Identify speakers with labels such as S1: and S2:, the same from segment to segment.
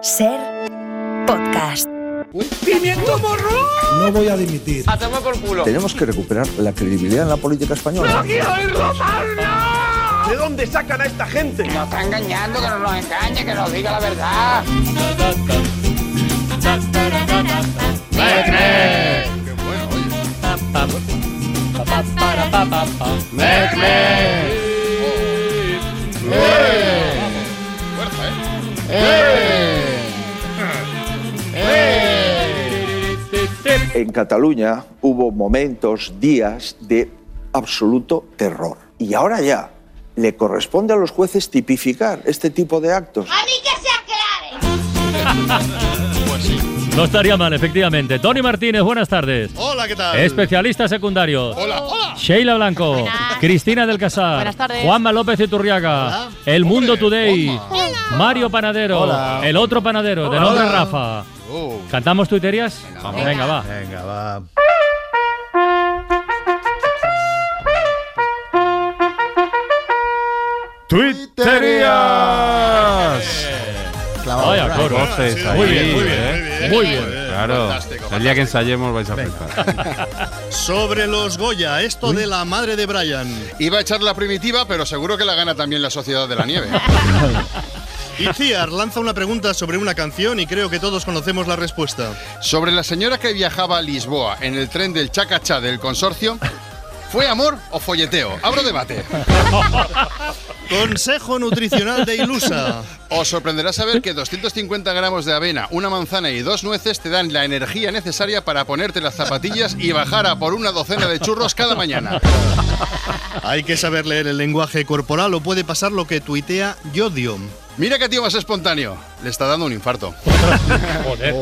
S1: Ser podcast.
S2: ¡Pimiento morro!
S3: No voy a dimitir.
S2: ¡A tomar por culo!
S4: Tenemos que recuperar la credibilidad en la política española.
S2: quiero ir ¿De dónde sacan a esta gente?
S5: Nos está engañando, que no nos engañe, que nos diga la verdad.
S4: En Cataluña hubo momentos, días de absoluto terror. Y ahora ya le corresponde a los jueces tipificar este tipo de actos.
S6: ¡A mí que se aclare!
S7: No estaría mal, efectivamente. Tony Martínez, buenas tardes.
S8: Hola, ¿qué tal?
S7: Especialista secundario.
S8: Hola, hola.
S7: Sheila Blanco. Cristina del Casar.
S9: Buenas tardes.
S7: Juanma López Iturriaga.
S8: Hola.
S7: El Mundo
S8: Hombre,
S7: Today. Mario Panadero.
S8: Hola.
S7: El otro panadero, de nombre Rafa.
S8: Oh.
S7: ¿Cantamos tuiterías?
S8: Venga,
S7: Venga, va.
S8: Venga, va.
S10: ¡Tuiterías!
S7: Vaya coro.
S10: Voces
S8: Sí,
S10: ahí,
S7: Muy bien, muy bien.
S10: ¿eh?
S7: Muy bien.
S10: Claro.
S8: Fantástico,
S10: El día que ensayemos vais a flipar.
S8: Sobre los Goya, esto de la madre de Brian.
S11: Iba a echar la primitiva, pero seguro que la gana también la Sociedad de la Nieve.
S8: Itziar lanza una pregunta sobre una canción y creo que todos conocemos la respuesta.
S11: Sobre la señora que viajaba a Lisboa en el tren del Chacachá del consorcio, ¿fue amor o folleteo? Abro debate.
S8: Consejo nutricional de Ilusa.
S11: Os sorprenderá saber que 250 gramos de avena, una manzana y dos nueces te dan la energía necesaria para ponerte las zapatillas y bajar a por una docena de churros cada mañana.
S8: Hay que saber leer el lenguaje corporal o puede pasar lo que tuitea Yodio.
S11: Mira qué tío más espontáneo. Le está dando un infarto.
S7: Joder.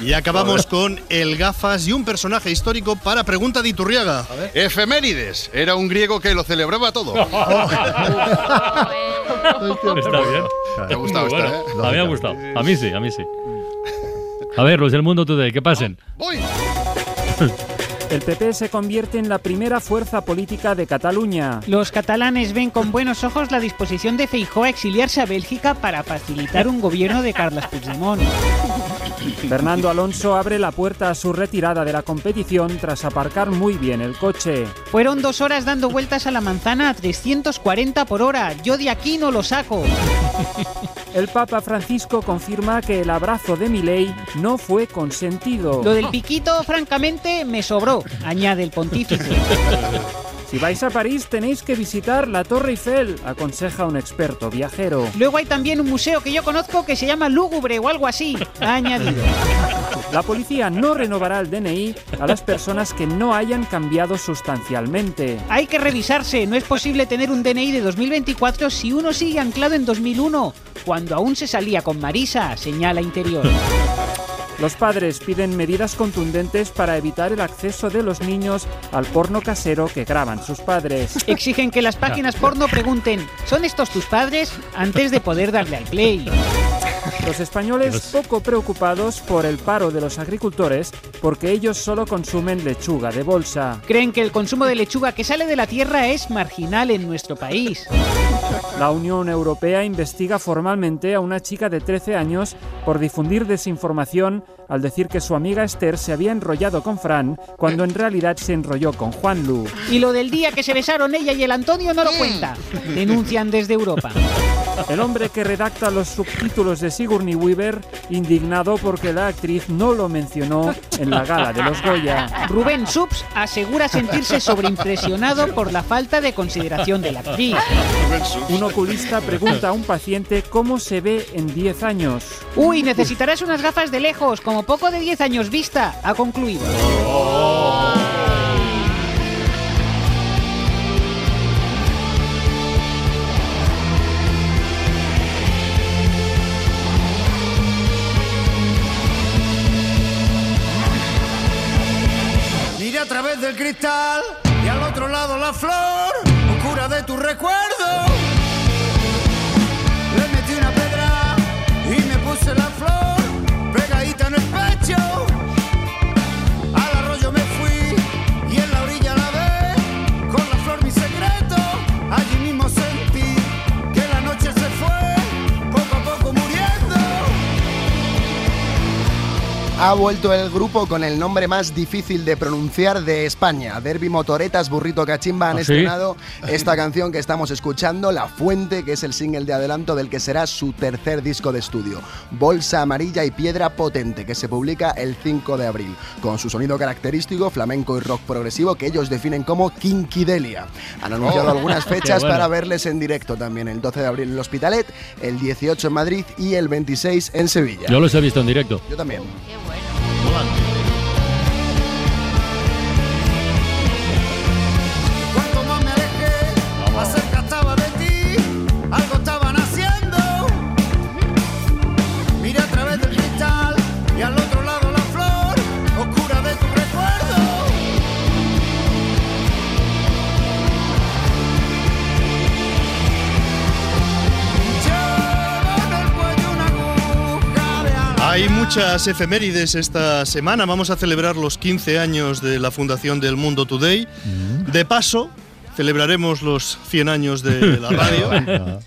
S8: Y acabamos con el gafas y un personaje histórico para pregunta de Iturriaga.
S11: Efemérides. Era un griego que lo celebraba todo.
S7: Está bien.
S11: ¿Te ha gustado esta,
S7: bueno.
S11: eh?
S7: A mí me ha gustado. A mí sí, a mí sí. A ver, los del Mundo Today, que pasen.
S11: Voy.
S12: El PP se convierte en la primera fuerza política de Cataluña.
S9: Los catalanes ven con buenos ojos la disposición de Feijóo a exiliarse a Bélgica para facilitar un gobierno de Carles Puigdemont.
S12: Fernando Alonso abre la puerta a su retirada de la competición tras aparcar muy bien el coche.
S9: Fueron dos horas dando vueltas a la manzana a 340 por hora. Yo de aquí no lo saco.
S12: El Papa Francisco confirma que el abrazo de Milei no fue consentido.
S9: Lo del piquito, francamente, me sobró, añade el pontífice.
S12: Si vais a París tenéis que visitar la Torre Eiffel, aconseja un experto viajero.
S9: Luego hay también un museo que yo conozco que se llama Lúgubre o algo así, ha añadido.
S12: La policía no renovará el DNI a las personas que no hayan cambiado sustancialmente.
S9: Hay que revisarse, no es posible tener un DNI de 2024 si uno sigue anclado en 2001, cuando aún se salía con Marisa, señala Interior.
S12: Los padres piden medidas contundentes para evitar el acceso de los niños al porno casero que graban sus padres.
S9: Exigen que las páginas porno pregunten, ¿son estos tus padres? antes de poder darle al play.
S12: Los españoles poco preocupados por el paro de los agricultores porque ellos solo consumen lechuga de bolsa.
S9: Creen que el consumo de lechuga que sale de la tierra es marginal en nuestro país.
S12: La Unión Europea investiga formalmente a una chica de 13 años por difundir desinformación al decir que su amiga Esther se había enrollado con Fran cuando en realidad se enrolló con Juan Lu.
S9: Y lo del día que se besaron ella y el Antonio no lo cuenta. Denuncian desde Europa.
S12: El hombre que redacta los subtítulos de Sigourney Weaver, indignado porque la actriz no lo mencionó en la gala de los Goya.
S9: Rubén Subs asegura sentirse sobreimpresionado por la falta de consideración de la actriz.
S12: Un oculista pregunta a un paciente cómo se ve en 10 años.
S9: Uy, necesitarás unas gafas de lejos, como poco de 10 años vista, ha concluido.
S2: Miré a través del cristal y al otro lado la flor, oscura de tu recuerdo.
S3: Ha vuelto el grupo con el nombre más difícil de pronunciar de España. Derby Motoretas, Burrito Cachimba han
S7: ¿Ah, sí?
S3: estrenado esta canción que estamos escuchando, La Fuente, que es el single de adelanto del que será su tercer disco de estudio. Bolsa Amarilla y Piedra Potente, que se publica el 5 de abril, con su sonido característico, flamenco y rock progresivo, que ellos definen como Kinkidelia. Han anunciado
S7: Oh,
S3: algunas fechas
S7: bueno.
S3: para verles en directo también, el 12 de abril en el Hospitalet, el 18 en Madrid y el 26 en Sevilla.
S7: Yo los he visto en directo.
S3: Yo también.
S2: Holland.
S8: Hay muchas efemérides esta semana. Vamos a celebrar los 15 años de la fundación del Mundo Today. De paso, celebraremos los 100 años de la radio.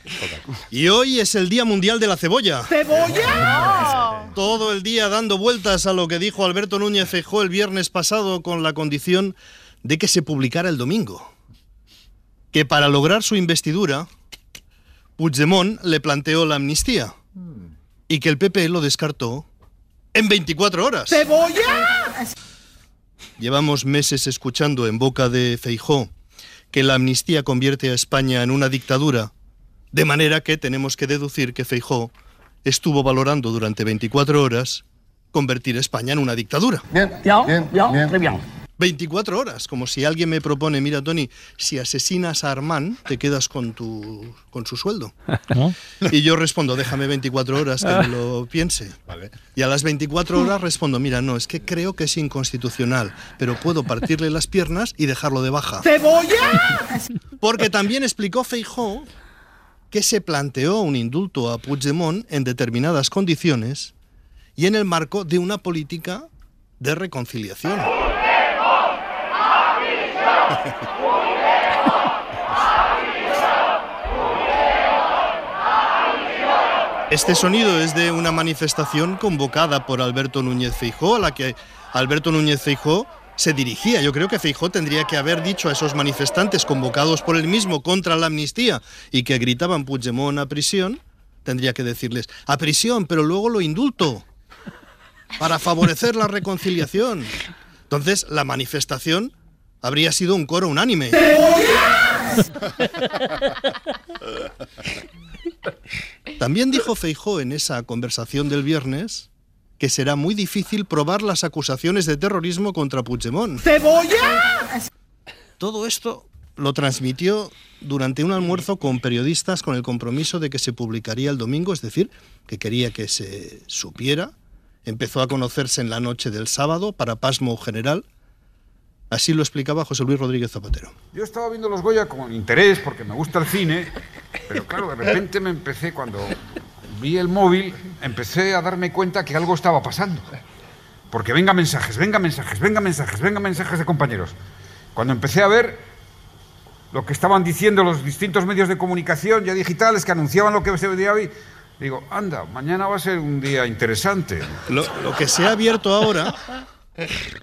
S8: Y hoy es el Día Mundial de la Cebolla.
S2: ¡Cebolla!
S8: Todo el día dando vueltas a lo que dijo Alberto Núñez Feijóo el viernes pasado con la condición de que se publicara el domingo. Que para lograr su investidura, Puigdemont le planteó la amnistía y que el PP lo descartó en 24 horas.
S2: ¡Cebolla!
S8: Llevamos meses escuchando en boca de Feijó que la amnistía convierte a España en una dictadura, de manera que tenemos que deducir que Feijó estuvo valorando durante 24 horas convertir a España en una dictadura.
S5: Bien, bien, bien, muy bien.
S8: 24 horas, como si alguien me propone, mira Tony, si asesinas a Armán, te quedas con tu con su sueldo.
S7: ¿No?
S8: Y yo respondo, déjame 24 horas que me lo piense. Y a las 24 horas respondo, mira, no, es que creo que es inconstitucional, pero puedo partirle las piernas y dejarlo de baja.
S2: ¡Cebolla!
S8: Porque también explicó Feijó que se planteó un indulto a Puigdemont en determinadas condiciones y en el marco de una política de reconciliación. Este sonido es de una manifestación convocada por Alberto Núñez Feijó, a la que Alberto Núñez Feijó se dirigía. Yo creo que Feijó tendría que haber dicho a esos manifestantes convocados por él mismo contra la amnistía y que gritaban Puigdemont a prisión, tendría que decirles a prisión, pero luego lo indulto para favorecer la reconciliación. Entonces, la manifestación habría sido un coro unánime. También dijo Feijó en esa conversación del viernes que será muy difícil probar las acusaciones de terrorismo contra Puigdemont. Todo esto lo transmitió durante un almuerzo con periodistas con el compromiso de que se publicaría el domingo, es decir, que quería que se supiera. Empezó a conocerse en la noche del sábado para pasmo general. Así lo explicaba José Luis Rodríguez Zapatero.
S10: Yo estaba viendo los Goya con interés porque me gusta el cine, pero claro, de repente me empecé, cuando vi el móvil, empecé a darme cuenta que algo estaba pasando. Porque venga mensajes, venga mensajes, venga mensajes, venga mensajes de compañeros. Cuando empecé a ver lo que estaban diciendo los distintos medios de comunicación ya digitales que anunciaban lo que se veía hoy, digo, anda, mañana va a ser un día interesante.
S8: Lo, lo que se ha abierto ahora,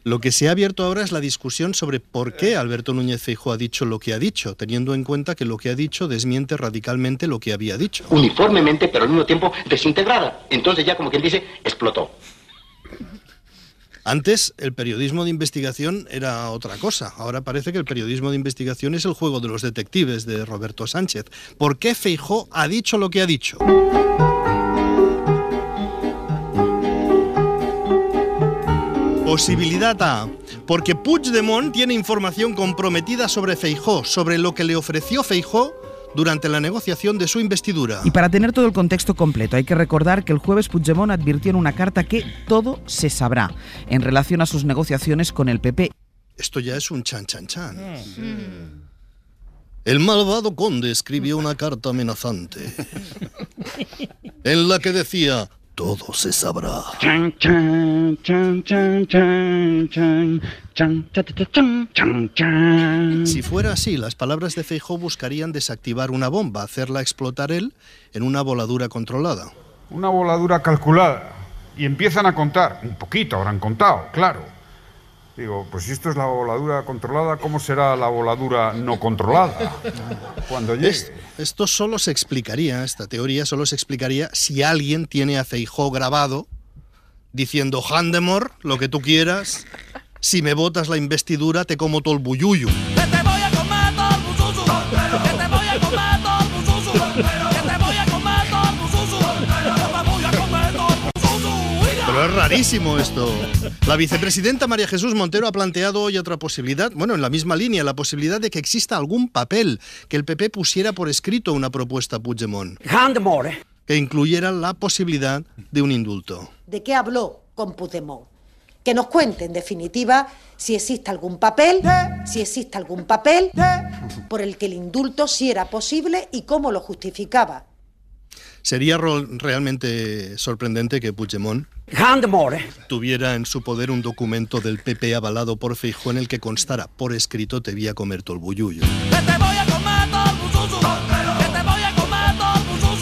S8: lo que se ha abierto ahora es la discusión sobre por qué Alberto Núñez Feijóo ha dicho lo que ha dicho, teniendo en cuenta que lo que ha dicho desmiente radicalmente lo que había dicho.
S13: uniformemente, pero al mismo tiempo desintegrada. Entonces ya como quien dice, explotó.
S8: Antes el periodismo de investigación era otra cosa. Ahora parece que el periodismo de investigación es el juego de los detectives de Roberto Sánchez. ¿Por qué Feijó ha dicho lo que ha dicho? Posibilidad A. Porque Puigdemont tiene información comprometida sobre Feijó, sobre lo que le ofreció Feijó durante la negociación de su investidura.
S14: Y para tener todo el contexto completo, hay que recordar que el jueves Puigdemont advirtió en una carta que todo se sabrá en relación a sus negociaciones con el PP.
S8: Esto ya es un chan chan chan. El malvado conde escribió una carta amenazante en la que decía, todo se sabrá.
S5: Chan, chan, chan, chan, chan, chan, chan, cha, cha, cha, chan, chan, chan.
S8: Si fuera así, las palabras de Feijó buscarían desactivar una bomba, hacerla explotar él en una voladura controlada.
S10: Una voladura calculada. y empiezan a contar, un poquito habrán contado, claro. Digo, pues si esto es la voladura controlada, ¿cómo será la voladura no controlada? Cuando llegue.
S8: Es- esto solo se explicaría, esta teoría solo se explicaría si alguien tiene a Feijó grabado diciendo Handemor, lo que tú quieras, si me votas la investidura te como todo el buyuyu. Rarísimo esto. La vicepresidenta María Jesús Montero ha planteado hoy otra posibilidad, bueno, en la misma línea, la posibilidad de que exista algún papel que el PP pusiera por escrito una propuesta a Puigdemont. Que incluyera la posibilidad de un indulto.
S15: ¿De qué habló con Puigdemont? Que nos cuente, en definitiva, si existe algún papel, si existe algún papel por el que el indulto sí era posible y cómo lo justificaba.
S8: Sería realmente sorprendente que Puigdemont tuviera en su poder un documento del PP avalado por Feijóo en el que constara por escrito te voy a comer todo el buyuyo.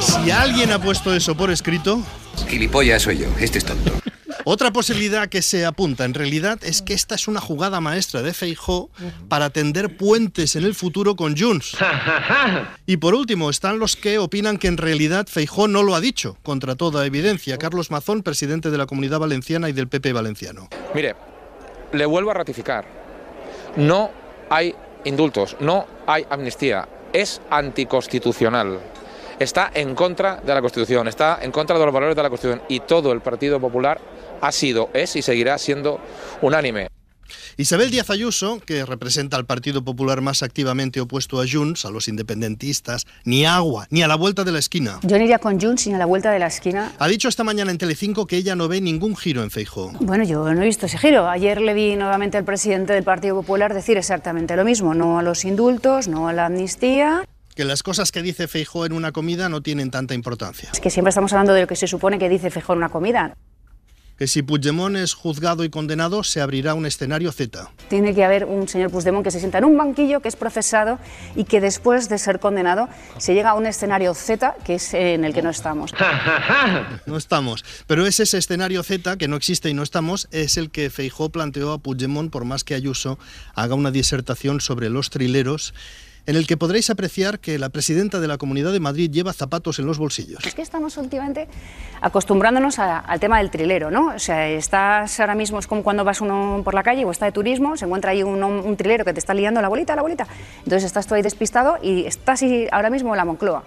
S8: Si alguien ha puesto eso por escrito...
S16: Gilipollas soy yo, este es tonto.
S8: Otra posibilidad que se apunta en realidad es que esta es una jugada maestra de Feijó para tender puentes en el futuro con Junts. Y por último están los que opinan que en realidad Feijó no lo ha dicho, contra toda evidencia. Carlos Mazón, presidente de la Comunidad Valenciana y del PP Valenciano.
S17: Mire, le vuelvo a ratificar. No hay indultos, no hay amnistía. Es anticonstitucional. Está en contra de la Constitución, está en contra de los valores de la Constitución y todo el Partido Popular ha sido, es y seguirá siendo unánime.
S8: Isabel Díaz Ayuso, que representa al Partido Popular más activamente opuesto a Junts, a los independentistas, ni agua, ni a la vuelta de la esquina.
S18: Yo no iría con Junts ni a la vuelta de la esquina.
S8: Ha dicho esta mañana en Telecinco que ella no ve ningún giro en Feijó.
S18: Bueno, yo no he visto ese giro. Ayer le vi nuevamente al presidente del Partido Popular decir exactamente lo mismo. No a los indultos, no a la amnistía.
S8: Que las cosas que dice Feijó en una comida no tienen tanta importancia.
S18: Es que siempre estamos hablando de lo que se supone que dice Feijóo en una comida.
S8: Que si Puigdemont es juzgado y condenado, se abrirá un escenario Z.
S18: Tiene que haber un señor Puigdemont que se sienta en un banquillo, que es procesado y que después de ser condenado se llega a un escenario Z, que es en el que no estamos.
S8: No estamos. Pero es ese escenario Z, que no existe y no estamos, es el que Feijó planteó a Puigdemont, por más que Ayuso haga una disertación sobre los trileros, en el que podréis apreciar que la presidenta de la Comunidad de Madrid lleva zapatos en los bolsillos.
S18: Es que estamos últimamente acostumbrándonos a- al tema del trilero, ¿no? O sea, estás ahora mismo, es como cuando vas uno por la calle o está de turismo, se encuentra ahí un, un trilero que te está liando la bolita, la bolita. Entonces estás tú ahí despistado y estás ahí ahora mismo en la Moncloa.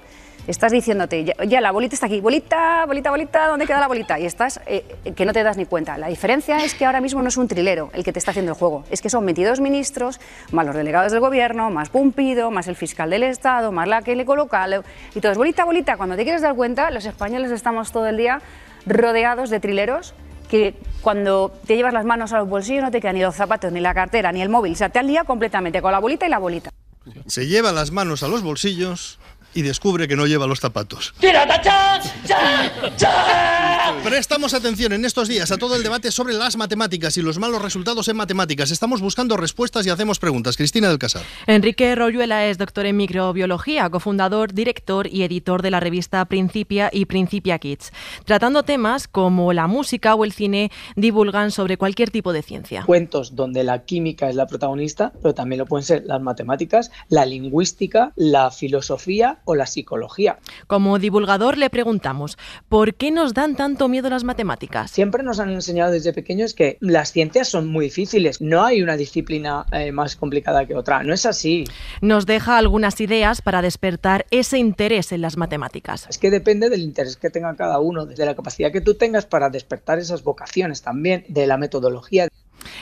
S18: Estás diciéndote, ya, la bolita está aquí, bolita, bolita, bolita, ¿dónde queda la bolita? Y estás, eh, que no te das ni cuenta. La diferencia es que ahora mismo no es un trilero el que te está haciendo el juego, es que son 22 ministros, más los delegados del gobierno, más Pumpido, más el fiscal del Estado, más la que le coloca. Y todo es bolita, bolita. Cuando te quieres dar cuenta, los españoles estamos todo el día rodeados de trileros que cuando te llevas las manos a los bolsillos no te quedan ni los zapatos, ni la cartera, ni el móvil. O sea, te han liado completamente con la bolita y la bolita.
S8: Se lleva las manos a los bolsillos y descubre que no lleva los zapatos. Prestamos atención en estos días a todo el debate sobre las matemáticas y los malos resultados en matemáticas. Estamos buscando respuestas y hacemos preguntas. Cristina del Casar.
S19: Enrique Royuela es doctor en microbiología, cofundador, director y editor de la revista Principia y Principia Kids. Tratando temas como la música o el cine, divulgan sobre cualquier tipo de ciencia.
S20: cuentos donde la química es la protagonista, pero también lo pueden ser las matemáticas, la lingüística, la filosofía o la psicología.
S19: Como divulgador le preguntamos, ¿por qué nos dan tanto miedo las matemáticas?
S20: Siempre nos han enseñado desde pequeños que las ciencias son muy difíciles, no hay una disciplina eh, más complicada que otra, no es así.
S19: Nos deja algunas ideas para despertar ese interés en las matemáticas.
S20: Es que depende del interés que tenga cada uno, de la capacidad que tú tengas para despertar esas vocaciones también, de la metodología.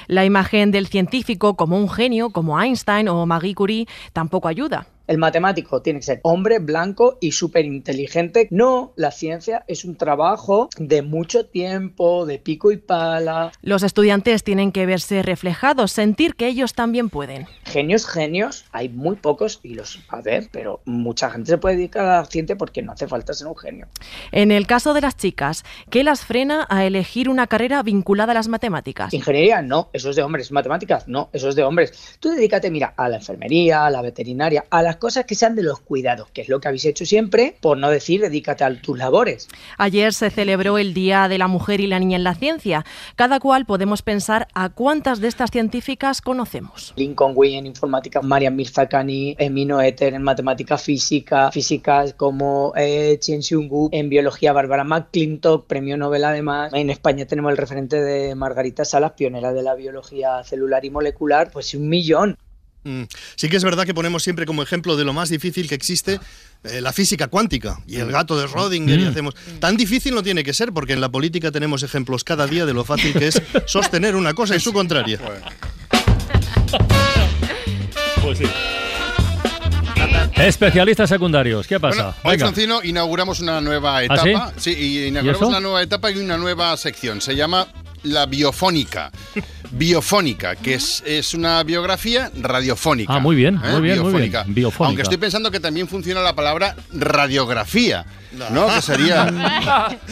S19: La imagen del científico como un genio, como Einstein o Marie Curie, tampoco ayuda.
S20: El matemático tiene que ser hombre, blanco y súper inteligente. No, la ciencia es un trabajo de mucho tiempo, de pico y pala.
S19: Los estudiantes tienen que verse reflejados, sentir que ellos también pueden.
S20: Genios, genios, hay muy pocos y los va a ver, pero mucha gente se puede dedicar a la ciencia porque no hace falta ser un genio.
S19: En el caso de las chicas, ¿qué las frena a elegir una carrera vinculada a las matemáticas?
S20: Ingeniería, no, eso es de hombres. Matemáticas, no, eso es de hombres. Tú dedícate, mira, a la enfermería, a la veterinaria, a la las cosas que sean de los cuidados, que es lo que habéis hecho siempre, por no decir dedícate a tus labores.
S19: Ayer se celebró el Día de la Mujer y la Niña en la Ciencia. Cada cual podemos pensar a cuántas de estas científicas conocemos.
S20: Lincoln Wing en informática, Marian Mirzakhani, Emino Ether en matemática física, físicas como eh, Chien Gu, en biología Bárbara McClintock, premio Nobel además. En España tenemos el referente de Margarita Salas, pionera de la biología celular y molecular, pues un millón.
S8: Mm. Sí que es verdad que ponemos siempre como ejemplo de lo más difícil que existe eh, la física cuántica y el gato de Schrödinger y
S7: Mm.
S8: hacemos tan difícil no tiene que ser porque en la política tenemos ejemplos cada día de lo fácil que es sostener una cosa y su contraria.
S7: Pues sí. Especialistas secundarios, ¿qué pasa?
S11: Hoy. Francino, inauguramos una nueva
S7: ¿Ah, sí?
S11: y inauguramos una nueva etapa y una nueva sección. Se llama La Biofónica. Biofónica, que es, es una biografía radiofónica.
S7: Ah, muy bien,
S11: ¿eh?
S7: muy bien, muy bien.
S11: Biofónica.
S7: Biofónica.
S11: Aunque estoy pensando que también funciona la palabra radiografía, ¿no? Que sería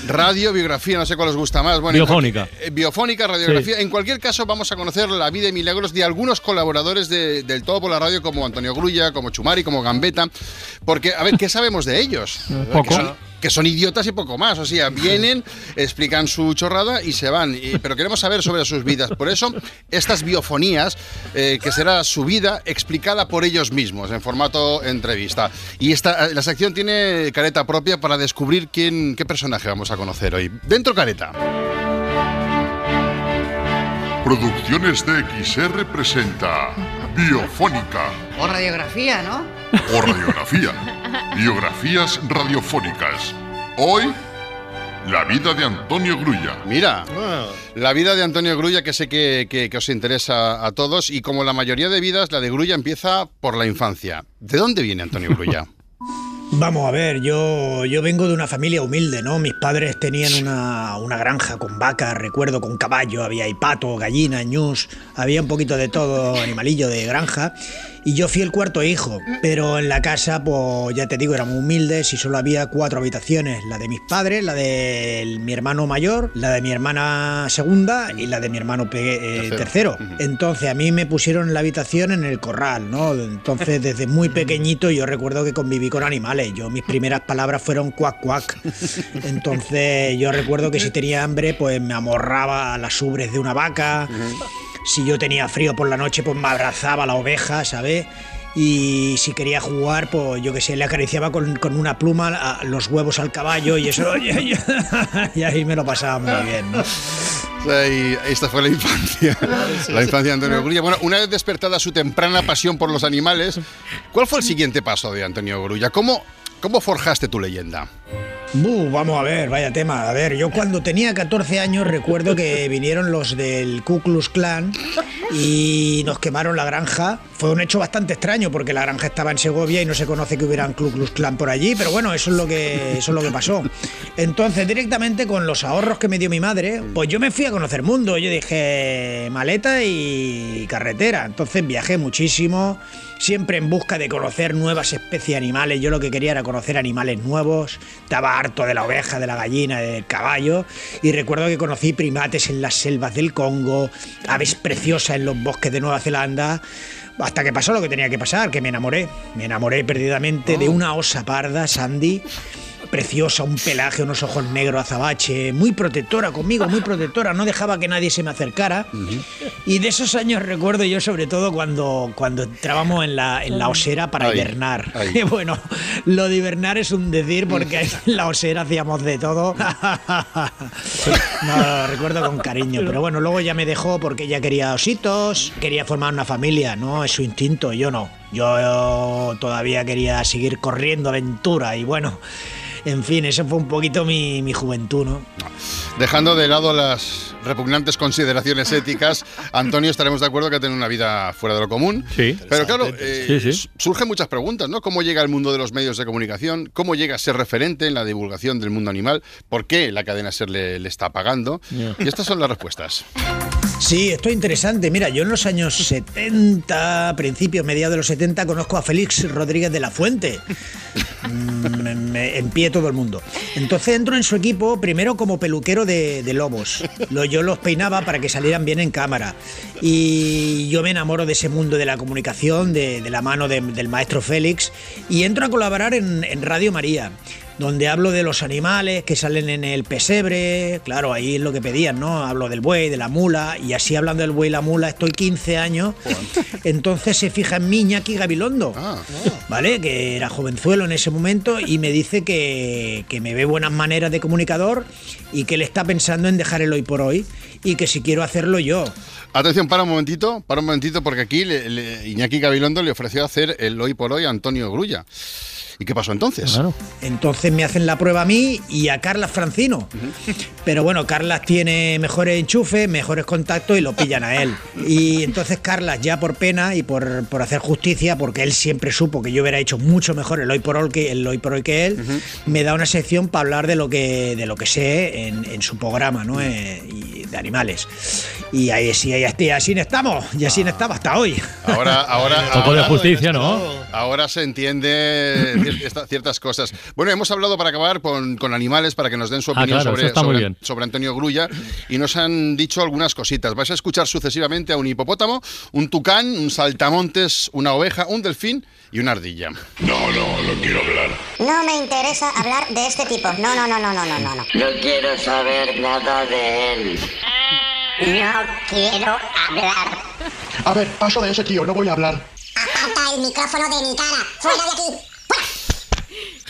S11: radio, biografía, no sé cuál os gusta más. Bueno, en
S7: Biofónica.
S11: eh, biofónica, radiografía. En cualquier caso, vamos a conocer la vida y milagros de algunos colaboradores de- del Todo por la Radio, como Antonio Grulla, como Chumari, como Gambetta. Porque, a ver, ¿qué sabemos de ellos?
S7: Poco.
S11: Que son, que son idiotas y poco más. O sea, vienen, explican su chorrada y se van. Y- pero queremos saber sobre sus vidas. Por eso, estas biofonías, eh, que será su vida explicada por ellos mismos en formato entrevista. Y esta, la sección tiene careta propia para descubrir quién, qué personaje vamos a conocer hoy. Dentro careta.
S21: Producciones DXR presenta Biofónica
S22: O radiografía, ¿no?
S21: o Radiografía. Biografías radiofónicas. Hoy, la vida de Antonio Grulla.
S11: Mira, la vida de Antonio Grulla, que sé que, que- que os interesa a todos, y como la mayoría de vidas, la de Grulla empieza por la infancia. ¿De dónde viene Antonio Grulla?
S23: Vamos a ver, yo, yo vengo de una familia humilde, ¿no? Mis padres tenían una, una granja con vacas, recuerdo, con caballo, había ahí pato, gallina, ñus, había un poquito de todo, animalillo de granja. Y yo fui el cuarto hijo, pero en la casa, pues ya te digo, éramos humildes y solo había cuatro habitaciones, la de mis padres, la de mi hermano mayor, la de mi hermana segunda y la de mi hermano eh, tercero. Entonces a mí me pusieron la habitación en el corral, ¿no? Entonces desde muy pequeñito yo recuerdo que conviví con animales. Yo mis primeras palabras fueron cuac cuac. Entonces yo recuerdo que si tenía hambre pues me amorraba a las ubres de una vaca. Si yo tenía frío por la noche pues me abrazaba la oveja, ¿sabes? Y si quería jugar, pues yo que sé, le acariciaba con, con una pluma a- los huevos al caballo y eso, y ahí me lo pasaba muy bien, ¿no?
S11: Esta fue la infancia. La infancia de Antonio Grulla. Bueno, una vez despertada su temprana pasión por los animales, ¿cuál fue el siguiente paso de Antonio Grulla? ¿Cómo, cómo forjaste tu leyenda?
S23: Vamos a ver, vaya tema. A ver, yo cuando tenía 14 años recuerdo que vinieron los del Ku Klux Klan y nos quemaron la granja. Fue un hecho bastante extraño porque la granja estaba en Segovia y no se conoce que hubieran Ku Klux Klan por allí, pero bueno, eso es lo que eso es lo que pasó. Entonces, directamente con los ahorros que me dio mi madre, pues yo me fui a conocer mundo. Yo dije maleta y carretera. Entonces viajé muchísimo, siempre en busca de conocer nuevas especies animales. Yo lo que quería era conocer animales nuevos. Estaba harto de la oveja, de la gallina, del caballo. Y recuerdo que conocí primates en las selvas del Congo, aves preciosas en los bosques de Nueva Zelanda. Hasta que pasó lo que tenía que pasar, que me enamoré. Me enamoré perdidamente de una osa parda, Sandy. Preciosa, un pelaje, unos ojos negros azabache, muy protectora conmigo, muy protectora, no dejaba que nadie se me acercara. Y de esos años recuerdo yo sobre todo cuando, cuando entrábamos en la, en la osera para
S11: Ahí,
S23: hibernar.
S11: ahí.
S23: Y bueno, lo de hibernar es un decir porque en la osera hacíamos de todo. No, lo recuerdo con cariño, pero bueno, luego ya me dejó porque ella quería ositos, quería formar una familia, ¿no? Es su instinto, yo no. Yo todavía quería seguir corriendo aventura y bueno, en fin, eso fue un poquito mi, mi juventud, ¿no?
S11: Dejando de lado las repugnantes consideraciones éticas, Antonio, estaremos de acuerdo que tiene una vida fuera de lo común.
S7: Sí.
S11: Pero claro, eh,
S7: Sí, sí.
S11: s- surgen muchas preguntas, ¿no? ¿Cómo llega al mundo de los medios de comunicación? ¿Cómo llega a ser referente en la divulgación del mundo animal? ¿Por qué la cadena SER le, le está pagando? Y estas son las respuestas.
S23: Sí, esto es interesante. Mira, yo en los años 70, principios, mediados de los 70, conozco a Félix Rodríguez de la Fuente. Mm, en pie todo el mundo. Entonces entro en su equipo primero como peluquero de, lobos. Lo yo los peinaba para que salieran bien en cámara. Y yo me enamoro de ese mundo de la comunicación, de, la mano de- del maestro Félix, y entro a colaborar en Radio María donde hablo de los animales que salen en el pesebre, claro, ahí es lo que pedían, ¿no? Hablo del buey, de la mula, y así hablando del buey y la mula estoy 15 años, entonces se fija en mí Iñaki Gabilondo, ¿vale? Que era jovenzuelo en ese momento y me dice que, que me ve buenas maneras de comunicador y que él está pensando en dejar el hoy por hoy y que si quiero hacerlo yo.
S11: Atención, para un momentito, para un momentito, porque aquí le- le- Iñaki Gabilondo le ofreció hacer el hoy por hoy a Antonio Grulla. ¿Y qué pasó entonces?
S23: Entonces me hacen la prueba a mí y a Carlas Francino. Pero bueno, Carlas tiene mejores enchufes, mejores contactos y lo pillan a él. Y entonces Carlas, ya por pena y por, por hacer justicia, porque él siempre supo que yo hubiera hecho mucho mejor el hoy por hoy que, el hoy por hoy que él, me da una sección para hablar de lo que, de lo que sé en, en su programa, ¿no? Eh, y de animales. Y ahí sí, ahí, y así estamos, y así estamos hasta hoy.
S11: Ahora, ahora,
S7: Un poco de
S11: ahora-
S7: justicia, ¿no?
S11: Ahora se entiende esta- ciertas cosas. Bueno, hemos hablado para acabar con, con animales para que nos den su
S7: Ah,
S11: opinión
S7: claro,
S11: sobre, sobre Antonio Grulla y nos han dicho algunas cositas. Vais a escuchar sucesivamente a un hipopótamo, un tucán, un saltamontes, una oveja, un delfín y una ardilla.
S21: No, no, no quiero hablar.
S24: No me interesa hablar de este tipo. No, no, no, no, no, no, no. No quiero saber nada de él. No quiero hablar.
S25: A ver, paso de ese tío, no voy a hablar.
S24: Aparta el micrófono de mi cara. Fuera de aquí.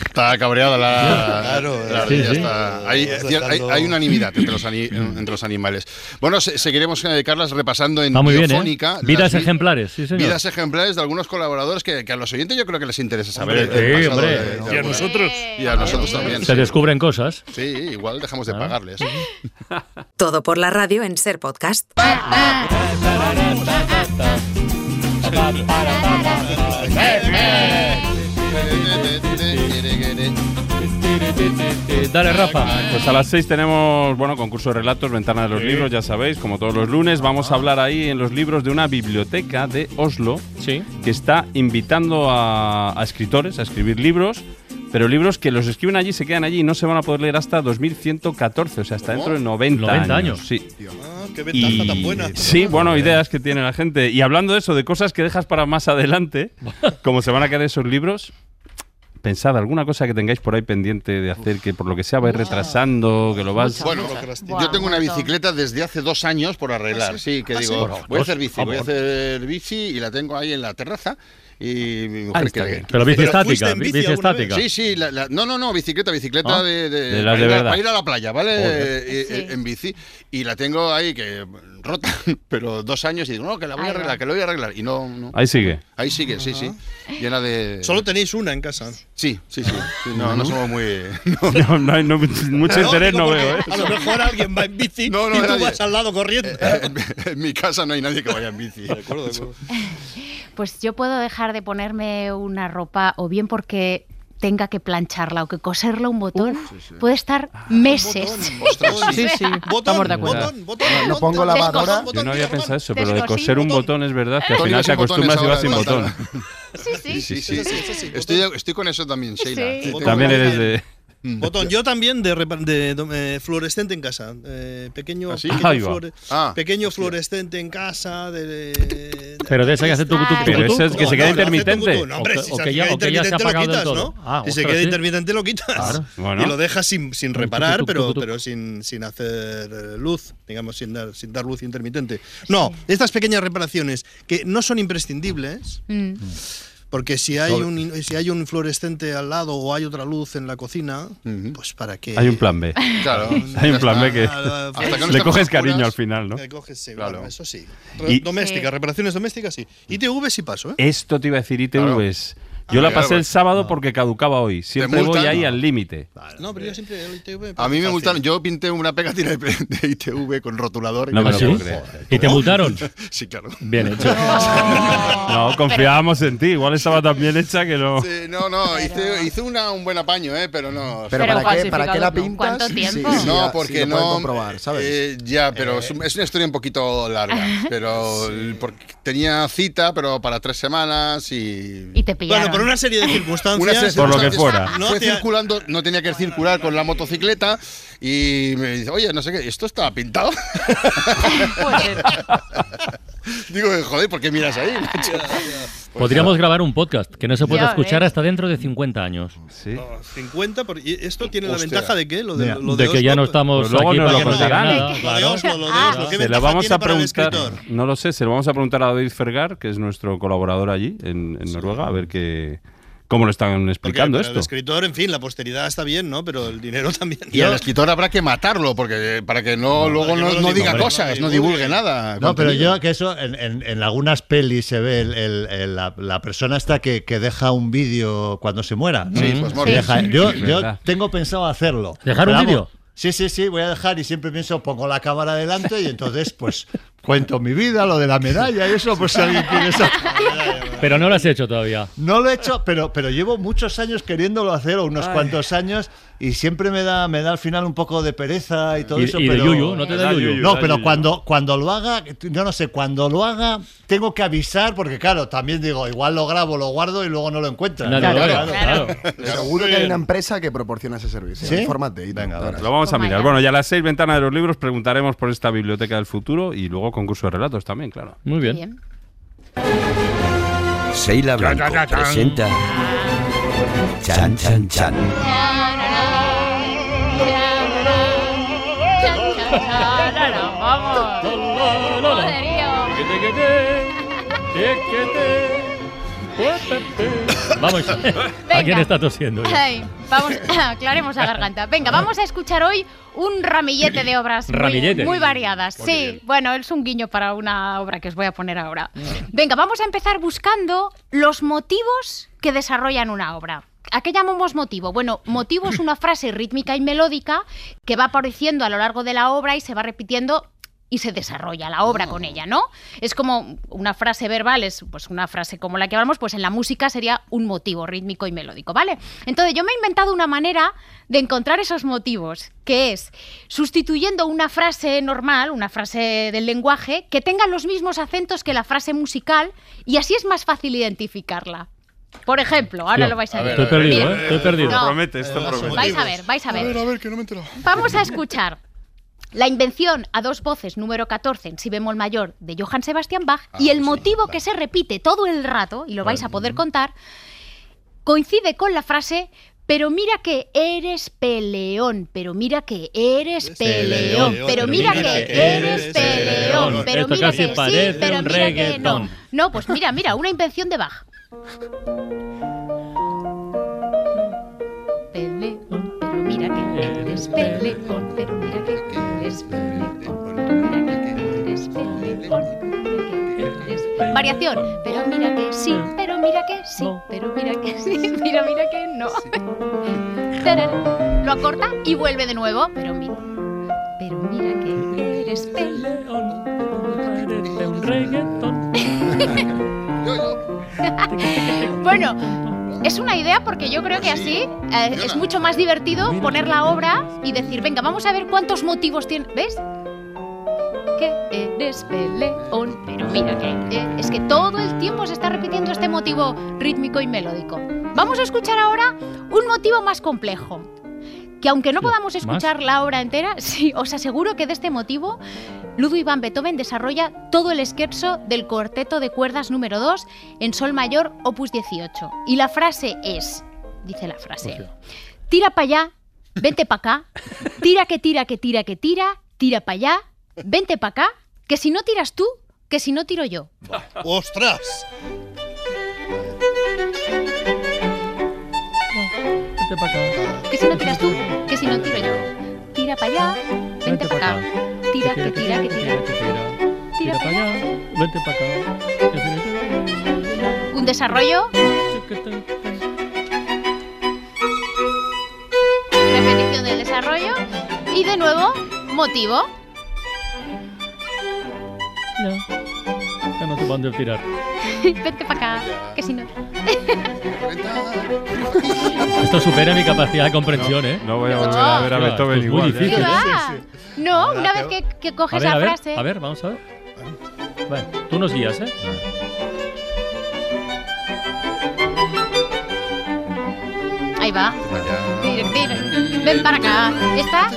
S11: Está cabreada la,
S8: Claro,
S11: la
S8: sí, sí.
S11: está- hay, hay- hay unanimidad entre los, ani- entre los animales. Bueno, se- seguiremos, eh, Carlas, repasando en
S7: muy bien, ¿eh?
S11: Biofónica
S7: Vidas
S11: las
S7: ejemplares, sí, señor.
S11: Vidas ejemplares de algunos colaboradores que, que a los oyentes yo creo que les interesa saber.
S7: Hombre,
S11: el
S7: sí,
S11: pasado
S7: hombre.
S11: de- de
S7: Y a nosotros.
S11: Y a nosotros también.
S7: Se
S11: sí.
S7: descubren cosas.
S11: Sí, igual dejamos de pagarles.
S26: Todo por la radio en Ser Podcast.
S7: Dale, Rafa.
S22: Pues a las 6 tenemos, bueno, concurso de relatos, ventana de los
S7: Sí.
S22: libros, ya sabéis, como todos los lunes. Vamos a hablar ahí en los libros de una biblioteca de Oslo que está invitando a, a escritores a escribir libros, pero libros que los escriben allí, se quedan allí y no se van a poder leer hasta 2114, o sea, hasta dentro de 90,
S7: 90
S22: años.
S7: años.
S22: Sí.
S8: Ah, qué ventaja tan buena.
S22: Sí, bueno, ideas que tiene la gente. Y hablando de eso, de cosas que dejas para más adelante, como se van a quedar esos libros, pensad alguna cosa que tengáis por ahí pendiente de hacer, que por lo que sea vais retrasando, que lo vas...
S11: Bueno, yo tengo una bicicleta desde hace dos años por arreglar. Sí, que
S22: ¿Ah,
S11: digo, voy a hacer bici, voy a
S22: Ah,
S11: hacer bici y la tengo ahí en la terraza. Y mi mujer
S22: Ah. Pero bici
S11: Pero
S22: estática,
S11: ¿fuiste en
S22: bici estática.
S11: Sí, sí, la- la- no, no, no, bicicleta, bicicleta
S22: Ah,
S11: de, de-
S22: de las
S11: para,
S22: de
S11: ir a,
S22: verdad.
S11: para ir a la playa, ¿vale? Eh, eh, en bici. Y la tengo ahí que rota, pero dos años y digo, no, que la voy a arreglar, que la voy a arreglar. Y no, no.
S22: Ahí sigue.
S11: Ahí sigue, sí, sí. Llena de.
S8: Solo tenéis una en casa.
S11: Sí, sí, sí. Sí, no, no somos muy.
S22: No, no hay no- mucho interés, no veo, ¿eh?
S8: A lo mejor alguien va en bici
S11: No, no,
S8: y tú
S11: nadie.
S8: vas al lado corriendo.
S11: En, en mi casa no hay nadie que vaya en bici. De
S8: acuerdo, de acuerdo.
S27: Pues yo puedo dejar de ponerme una ropa o bien porque tenga que plancharla o que coserla un botón, puede estar meses.
S22: Sí, sí.
S27: Estamos de acuerdo.
S3: No pongo lavadora.
S22: Yo no había pensado eso, pero de
S27: Descosí
S22: coser un botón es verdad que al final te acostumbras y vas sin botón.
S27: Sí,
S11: Sí, sí, sí. Estoy, estoy con eso también, Sheila.
S8: Sí.
S22: También eres de...
S8: Botón, yo también de, de- de, eh, fluorescente en casa. Eh, pequeño,
S22: ¿Ah, sí?
S8: pequeño,
S22: Ahí va.
S8: fluore-
S22: Ah.
S8: pequeño fluorescente en casa. De, de-
S7: Pero de esa que hace tu,
S22: Pero ese es que se queda
S8: no,
S22: intermitente.
S8: tucutú. No, hombre,
S7: O
S8: si
S7: que- o
S8: se
S7: que ya-
S8: queda
S7: o que ya se ha
S8: intermitente, lo
S7: del
S8: quitas,
S7: todo.
S8: ¿no?
S7: Ah,
S8: si se queda
S7: sí.
S8: intermitente lo quitas.
S7: Claro.
S22: Bueno.
S8: Y lo dejas sin, sin reparar,
S7: tuc, tuc,
S8: pero,
S7: tuc,
S8: pero sin, sin hacer eh, luz, digamos, sin dar, sin dar luz intermitente. No, estas pequeñas reparaciones que no son imprescindibles,
S27: Mm.
S8: Porque si hay, un, si hay un fluorescente al lado o hay otra luz en la cocina, pues para qué.
S22: Hay un plan B.
S11: Claro.
S22: Hay un plan. B que le coges cariño al final, ¿no?
S8: Le coges, sí,
S11: Claro.
S8: bueno, eso sí.
S22: Y- Sí.
S8: reparaciones domésticas, sí. ITV sí paso, ¿eh?
S22: Esto te iba a decir ITVs. Yo
S8: Ah,
S22: la
S8: claro,
S22: pasé el
S8: pues.
S22: sábado porque caducaba hoy. Siempre voy
S11: multan?
S22: ahí
S11: No.
S22: al límite.
S8: No, pero yo siempre el ITV.
S11: A mí me multaron. Yo pinté una pegatina de, de ITV con rotulador. y
S22: No puedo creer.
S7: ¿Y te multaron?
S11: Sí, claro.
S7: Bien hecho.
S22: No, confiábamos en ti. Igual estaba tan bien hecha que no.
S11: Sí, no, no, hice, hice una, un buen apaño, ¿eh? pero no.
S3: Pero,
S27: Pero
S3: ¿para, qué, ¿para qué la pintas?
S27: ¿Cuánto
S3: Sí,
S27: tiempo?
S3: sí,
S11: no,
S3: sí,
S11: porque no.
S3: comprobar, ¿sabes?
S11: eh, ya, pero es, un- es una historia un poquito larga. Pero tenía cita, pero para tres semanas y.
S27: Y te pillaron.
S8: Una serie de circunstancias.
S11: Una serie de
S22: Por lo que fuera.
S8: No
S11: fue circulando, no tenía que circular con la motocicleta y me dice, oye, no sé qué, ¿esto estaba pintado? Digo, joder, ¿por qué miras ahí? macho?
S7: Podríamos grabar un podcast que no se puede
S8: Ya
S7: escuchar
S8: ves.
S7: hasta dentro de 50 años.
S22: Sí.
S8: 50, por- y esto tiene la
S7: Hostia.
S8: ventaja de que lo de, lo
S7: de que ya no estamos
S22: Pues luego
S7: aquí
S22: nos
S7: para nada,
S8: Lo de
S7: claro.
S8: Oslo, lo de
S22: Ah.
S8: Oslo. ¿Qué
S22: Se la vamos a preguntar, no lo sé, se lo vamos a preguntar a David Fergar, que es nuestro colaborador allí en, en Noruega, a ver qué, cómo lo están
S8: Porque
S22: explicando
S8: El
S22: esto.
S8: escritor, en fin, la posteridad está bien, ¿no? Pero el dinero también.
S11: Y al escritor habrá que matarlo, porque para que no, luego
S8: que
S11: no,
S8: no
S11: no
S8: diga, hombre.
S11: cosas, no divulgue nada.
S28: No, pero
S11: contenido.
S28: yo que eso en, en- en algunas pelis se ve el- el- el- la, la persona esta que, que deja un vídeo cuando se muera. ¿no?
S11: Sí, pues, mortis.
S28: deja- yo,
S11: Sí,
S28: yo
S11: verdad.
S28: tengo pensado hacerlo.
S7: ¿Dejar
S28: Pero
S7: un vídeo?
S28: Sí, sí, sí, voy a dejar y siempre pienso, pongo la cámara delante y entonces pues cuento mi vida, lo de la medalla y eso, pues si alguien quiere saber.
S7: Pero no lo has hecho todavía.
S28: No lo he hecho, pero, pero llevo muchos años queriéndolo hacer, o unos
S7: Ay.
S28: cuantos años, y siempre me da, me da al final un poco de pereza y todo
S7: Y-
S28: eso.
S7: y de
S28: pero,
S7: yuyu, ¿no te da yuyu?
S28: No, pero cuando, cuando lo haga, yo no sé, cuando lo haga, tengo que avisar, porque claro, también digo, igual lo grabo, lo guardo y luego no lo encuentran.
S7: Claro, claro,
S3: Seguro que hay una empresa que proporciona ese servicio.
S28: ¿Sí?
S3: Infórmate. Y
S28: Venga.
S22: Lo vamos a mirar. Bueno, ya a las seis ventanas de los libros preguntaremos por esta biblioteca del futuro y luego concurso de relatos también, claro.
S7: Muy bien.
S27: Bien.
S29: Seila Blanco
S22: Ya, ya, ya, ya.
S29: presenta Chan Chan Chan.
S27: Vamos.
S7: Vamos, ¿a quién está tosiendo?
S27: Ay, vamos, aclaremos la garganta. Venga, vamos a escuchar hoy un ramillete de obras muy, muy variadas. Sí, bueno, es un guiño para una obra que os voy a poner ahora. Venga, vamos a empezar buscando los motivos que desarrollan una obra. ¿A qué llamamos motivo? Bueno, motivo es una frase rítmica y melódica que va apareciendo a lo largo de la obra y se va repitiendo y se desarrolla la obra con ella, ¿no? Es como una frase verbal, es pues una frase como la que hablamos, pues en la música sería un motivo rítmico y melódico, ¿vale? Entonces yo me he inventado una manera de encontrar esos motivos, que es sustituyendo una frase normal, una frase del lenguaje, que tenga los mismos acentos que la frase musical y así es más fácil identificarla. Por ejemplo, ahora lo vais a
S7: a
S27: ver.
S7: Estoy perdido. ¿eh? Estoy perdido.
S27: No.
S22: promete, esto promete.
S27: Vais a ver, vais a ver.
S11: A ver, a ver, que no me he enterado.
S27: Vamos a escuchar la invención a dos voces número 14 en si bemol mayor de Johann Sebastian Bach y el motivo que se repite todo el rato, y lo vais a poder contar, coincide con la frase pero mira que eres peleón, pero mira que eres peleón, pero mira que eres peleón, pero
S7: Esto
S27: mira
S7: casi
S27: que sí, pero mira que no. No, pues mira, mira, una invención de Bach. Peleón, pero mira que eres peleón, pero mira que eres peleón, pero mira que eres peleón, eres- Variación, pero mira que sí, pero mira que sí, pero mira que sí, pero mira que no. Lo acorta y vuelve de nuevo, pero mira, pero mira que eres peleón.
S7: Parece un reggaetón.
S27: Bueno, es una idea porque yo creo que así eh, es mucho más divertido poner la obra y decir, venga, vamos a ver cuántos motivos tiene. ¿Ves? Que eres pero mira que eh, es que todo el tiempo se está repitiendo este motivo rítmico y melódico. Vamos a escuchar ahora un motivo más complejo. Que aunque no podamos escuchar la obra entera, sí, os aseguro que de este motivo Ludwig van Beethoven desarrolla todo el scherzo del cuarteto de cuerdas número 2 en sol mayor opus 18. Y la frase es, dice la frase, tira para allá, vente para acá, tira que tira que tira que tira, tira para allá, vente para acá, que si no tiras tú, que si no tiro yo.
S8: ¡Ostras!
S7: Acá.
S27: Que si no tiras tú, que si no tiro yo. Tira para allá, vente para acá, tira que tira que tira.
S7: Tira para allá, vete para acá.
S27: Un desarrollo. Repetición del desarrollo. Y de nuevo, motivo.
S7: Ya, ya no sé para dónde tirar.
S27: Vente para acá, que si no.
S7: Esto supera mi capacidad de comprensión, ¿eh?
S22: No voy a volver a ver a Beethoven
S7: esto es muy
S22: igual. ¿eh?
S7: difícil,
S27: ¿Qué
S7: ¿eh?
S27: No, una vez que, que
S7: A
S27: coges
S7: ver,
S27: la
S7: a ver,
S27: frase.
S7: a ver, vamos a ver. Vale, tú nos guías, ¿eh?
S27: Ahí va. Ven para acá. ¿Está?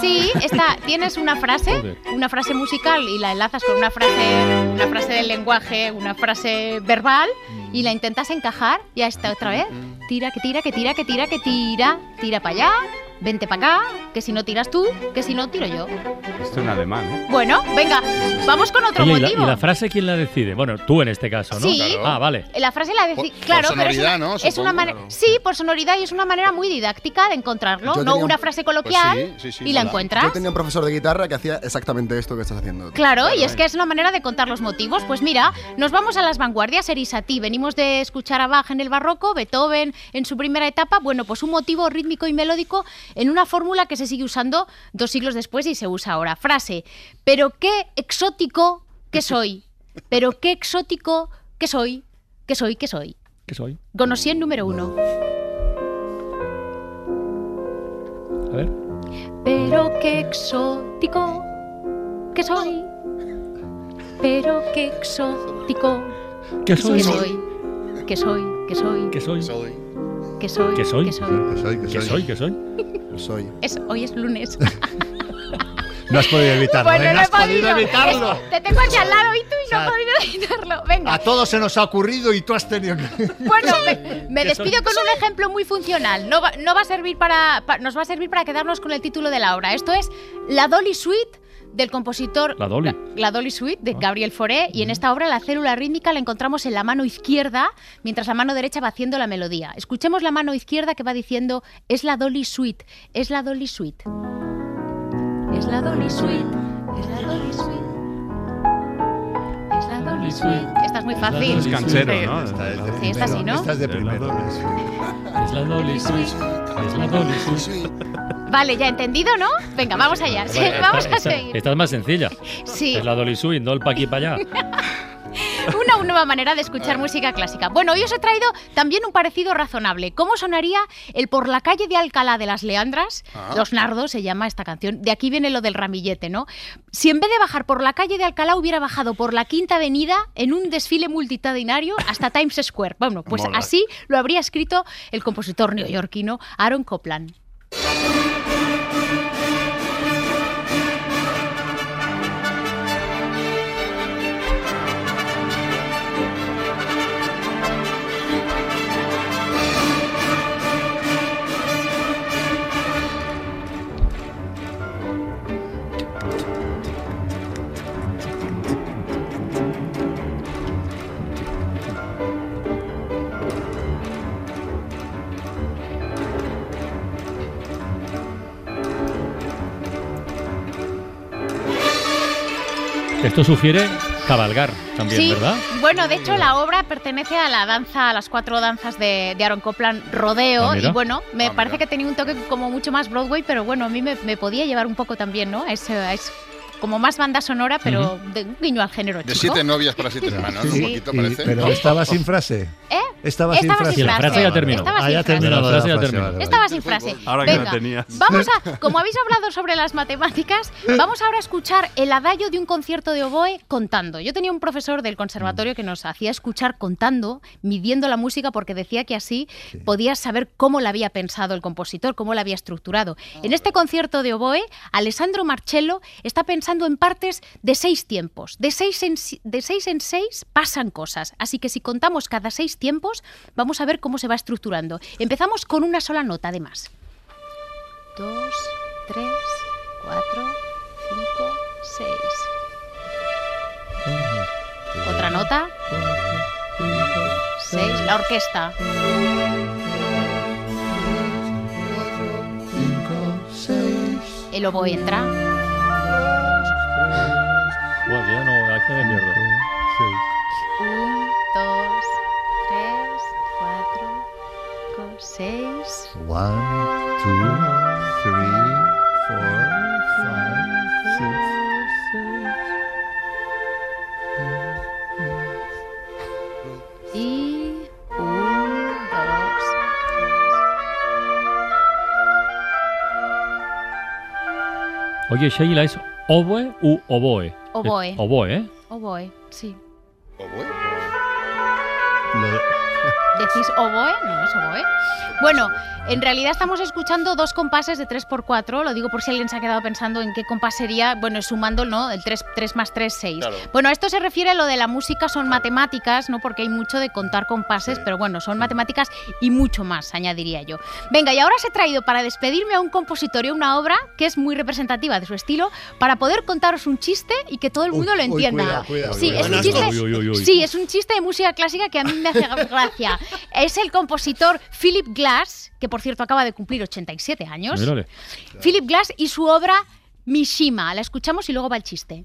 S27: Sí, está. Tienes una frase, una frase musical y la enlazas con una frase, una frase del lenguaje, una frase verbal y la intentas encajar. Ya está otra vez. Tira, que tira, que tira, que tira, que tira. Tira para allá. Vente para acá. Que si no tiras tú, que si no tiro yo.
S22: Esto en alemán, ¿eh?
S27: Bueno, venga, vamos con otro
S7: Oye, ¿y la,
S27: motivo.
S7: y la frase quién la decide? Bueno, tú en este caso, ¿no?
S27: Sí. Claro.
S7: Ah, vale.
S27: La frase la
S11: Por-
S27: decís,
S11: por
S27: claro, pero es
S11: sonoridad,
S27: una,
S11: ¿no?
S27: es una
S11: Supongo,
S27: manera,
S11: claro.
S27: sí, por sonoridad y es una manera muy didáctica de encontrarlo,
S3: Yo
S27: no
S3: tenía un-
S27: una frase coloquial
S3: Pues sí, sí, sí,
S27: y la encuentras.
S3: Yo tenía un profesor de guitarra que hacía exactamente esto que estás haciendo.
S27: Claro, y es que es una manera de contar los motivos. Pues mira, nos vamos a las vanguardias, Erisati. Venimos de escuchar a Bach en el barroco, Beethoven en su primera etapa. Bueno, pues un motivo rítmico y melódico en una fórmula que se sigue usando dos siglos después y se usa ahora. Frase, pero qué exótico que soy. Pero qué exótico que soy. Que soy, que soy.
S7: ¿Qué soy?
S27: Gonosien número uno.
S7: A ver.
S27: Pero qué exótico que soy. Pero qué exótico
S7: ¿Qué soy?
S27: que soy. Que soy, que soy.
S7: ¿Qué soy?
S27: Que soy.
S7: ¿Qué soy?
S27: Que soy.
S7: ¿Qué soy? ¿Qué soy?
S3: Soy.
S27: Es, hoy es lunes.
S28: No has podido evitarlo.
S27: bueno,
S28: ¿eh?
S27: no
S28: No
S27: he
S28: has podido
S27: podido.
S28: evitarlo.
S27: Es- te tengo aquí al lado y tú y no
S28: O sea,
S27: he podido evitarlo. Venga.
S28: A todos se nos ha ocurrido y tú has tenido que.
S27: Bueno, me, me despido con un ejemplo muy funcional. No va, no va a servir para, pa- nos va a servir para quedarnos con el título de la obra. Esto es la Dolly Suite del compositor
S7: La Dolly.
S27: la Dolly Suite de Gabriel Fauré y en esta obra la célula rítmica la encontramos en la mano izquierda mientras la mano derecha va haciendo la melodía. Escuchemos la mano izquierda que va diciendo es la Dolly Suite, es la Dolly Suite. Es la Dolly Suite, es la Dolly Suite. Es la Dolly Suite. Esta es muy fácil.
S22: Es canchero,
S27: Sí.
S22: ¿no?
S27: Sí, esta sí, ¿no?
S28: Esta es de primero.
S7: Es la Dolly Suite.
S27: Vale, ya entendido, ¿no? Venga, vamos allá.
S7: Bueno,
S27: vamos
S7: esta-
S27: a seguir.
S7: Esta es más sencilla.
S27: Sí.
S7: Es la Dolly Suite, no el pa' aquí para allá.
S27: Una nueva manera de escuchar música clásica. Bueno, hoy os he traído también un parecido razonable. ¿Cómo sonaría el Por la calle de Alcalá de las Leandras?
S30: Ah.
S27: Los Nardos se llama esta canción. De aquí viene lo del ramillete, ¿no? Si en vez de bajar por la calle de Alcalá hubiera bajado por la Quinta Avenida en un desfile multitudinario hasta Times Square. Bueno, pues
S30: Mola.
S27: así lo habría escrito el compositor neoyorquino Aaron Copland.
S7: Esto sugiere cabalgar también,
S27: sí,
S7: ¿verdad?
S27: bueno, de hecho la obra pertenece a la danza, a las cuatro danzas de, de Aaron Copland, Rodeo,
S7: Ah,
S27: y bueno, me parece que tenía un toque como mucho más Broadway, pero bueno, a mí me, me podía llevar un poco también, ¿no? Es, eh, es como más banda sonora, pero de un guiño al género
S11: De
S27: chico.
S11: siete novias para siete hermanos,
S27: Sí.
S11: un poquito
S28: Y-
S11: parece.
S28: pero estaba sin frase.
S27: ¿Eh?
S28: Estaba, sin frase.
S27: la frase
S7: ya terminó.
S27: Estaba
S28: Ah,
S27: sin
S28: ya
S27: frase.
S28: terminó.
S7: La
S28: lo de
S7: frase ya
S28: frase,
S7: terminó.
S28: vale, vale.
S27: Estaba sin frase.
S22: Ahora que
S27: Venga,
S22: la tenías.
S27: Vamos a, como habéis hablado sobre las matemáticas, vamos ahora a escuchar el adagio de un concierto de oboe contando. Yo tenía un profesor del conservatorio que nos hacía escuchar contando, midiendo la música, porque decía que así podías saber cómo la había pensado el compositor, cómo la había estructurado. En este concierto de oboe, Alessandro Marcello está pensando en partes de seis tiempos. De seis en, si- de seis, en seis pasan cosas. Así que si contamos cada seis tiempos, vamos a ver cómo se va estructurando. Empezamos con una sola nota, además. Dos, tres, cuatro, cinco, seis. Otra nota. Seis. La orquesta. El oboe entra.
S7: Bueno, ya no, aquí me pierdo.
S27: Un, dos, tres, cuatro, cinco, seis.
S28: One, two, three, four, five, six.
S27: Y un, dos,
S7: Oye, Sheila, ¿es oboe u oboe?
S27: Oboe.
S7: Eh, oboe, ¿eh?
S27: oboe, sí.
S28: Lo de-
S27: ¿Decís oboe? No, es oboe. Bueno, en realidad estamos escuchando dos compases de 3x4, lo digo por si alguien se ha quedado pensando en qué compás sería, bueno, sumando, ¿no? El 3, 3 más 3, 6.
S30: Claro.
S27: Bueno, a esto se refiere a lo de la música, son matemáticas, ¿no? Porque hay mucho de contar compases, pero bueno, son matemáticas y mucho más, añadiría yo. Venga, y ahora os he traído para despedirme a un compositor y a una obra que es muy representativa de su estilo, para poder contaros un chiste y que todo el mundo lo
S28: uy,
S27: entienda. sí, es un chiste.
S28: Uy.
S27: Sí, es un chiste de música clásica que a mí me hace gracia. Es el compositor Philip Glass, que por cierto acaba de cumplir 87 años. Philip Glass y su obra Mishima. La escuchamos y luego va el chiste.